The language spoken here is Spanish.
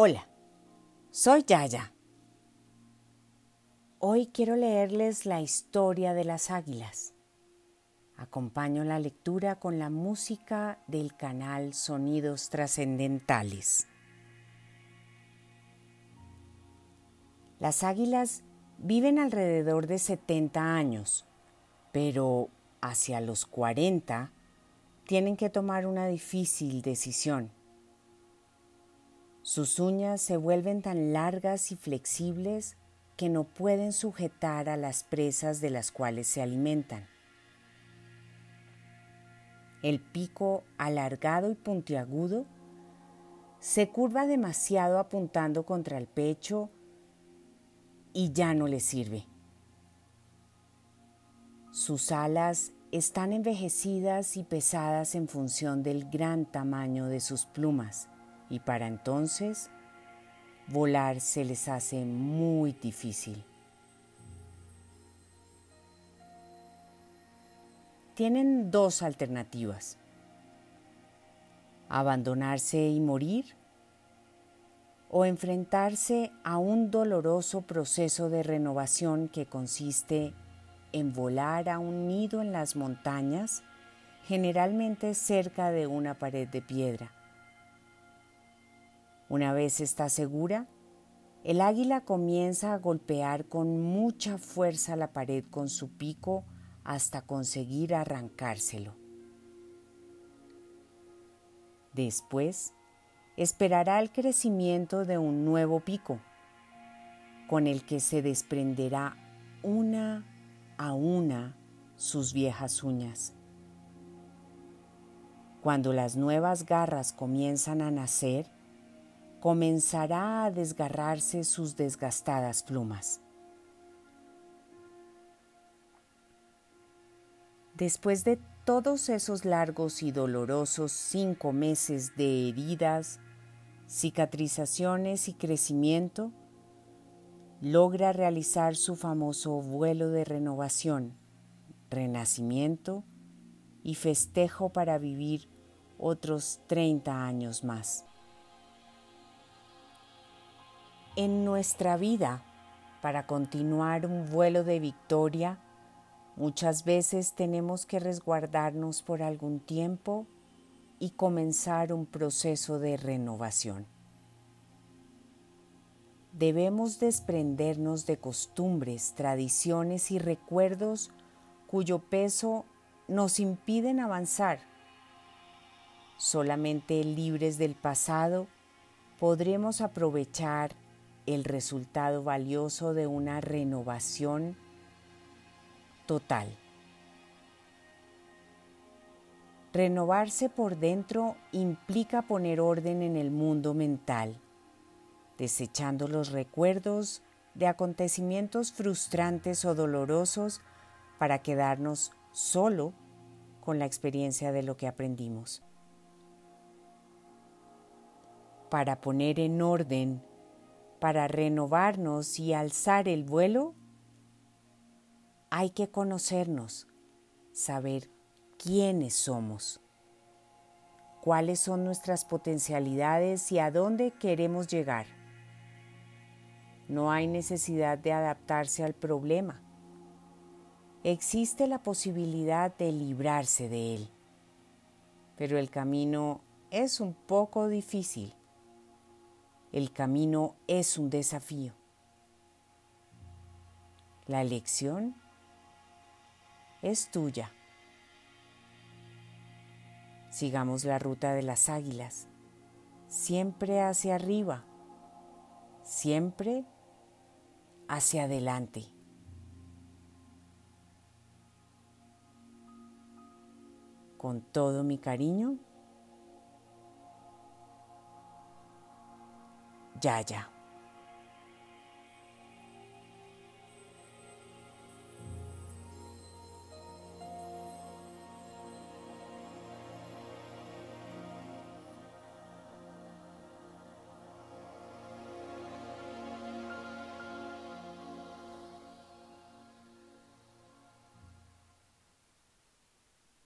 Hola, soy Yaya. Hoy quiero leerles la historia de las águilas. Acompaño la lectura con la música del canal Sonidos Trascendentales. Las águilas viven alrededor de 70 años, pero hacia los 40 tienen que tomar una difícil decisión sus uñas se vuelven tan largas y flexibles que no pueden sujetar a las presas de las cuales se alimentan. El pico alargado y puntiagudo se curva demasiado apuntando contra el pecho y ya no le sirve. Sus alas están envejecidas y pesadas en función del gran tamaño de sus plumas y para entonces volar se les hace muy difícil. Tienen dos alternativas. Abandonarse y morir o enfrentarse a un doloroso proceso de renovación que consiste en volar a un nido en las montañas, generalmente cerca de una pared de piedra. Una vez está segura, el águila comienza a golpear con mucha fuerza la pared con su pico hasta conseguir arrancárselo. Después, esperará el crecimiento de un nuevo pico, con el que se desprenderá una a una sus viejas uñas. Cuando las nuevas garras comienzan a nacer, comenzará a desgarrarse sus desgastadas plumas. Después de todos esos largos y dolorosos cinco meses de heridas, cicatrizaciones y crecimiento, logra realizar su famoso vuelo de renovación, renacimiento y festejo para vivir otros 30 años más en nuestra vida para continuar un vuelo de victoria, muchas veces tenemos que resguardarnos por algún tiempo y comenzar un proceso de renovación. Debemos desprendernos de costumbres, tradiciones y recuerdos cuyo peso nos impiden avanzar. Solamente libres del pasado podremos aprovechar el resultado valioso de una renovación total. Renovarse por dentro implica poner orden en el mundo mental, desechando los recuerdos de acontecimientos frustrantes o dolorosos para quedarnos solo con la experiencia de lo que aprendimos. Para poner en orden para renovarnos y alzar el vuelo, hay que conocernos, saber quiénes somos, cuáles son nuestras potencialidades y a dónde queremos llegar. No hay necesidad de adaptarse al problema. Existe la posibilidad de librarse de él, pero el camino es un poco difícil. El camino es un desafío. La elección es tuya. Sigamos la ruta de las águilas, siempre hacia arriba, siempre hacia adelante. Con todo mi cariño, Ya, ya.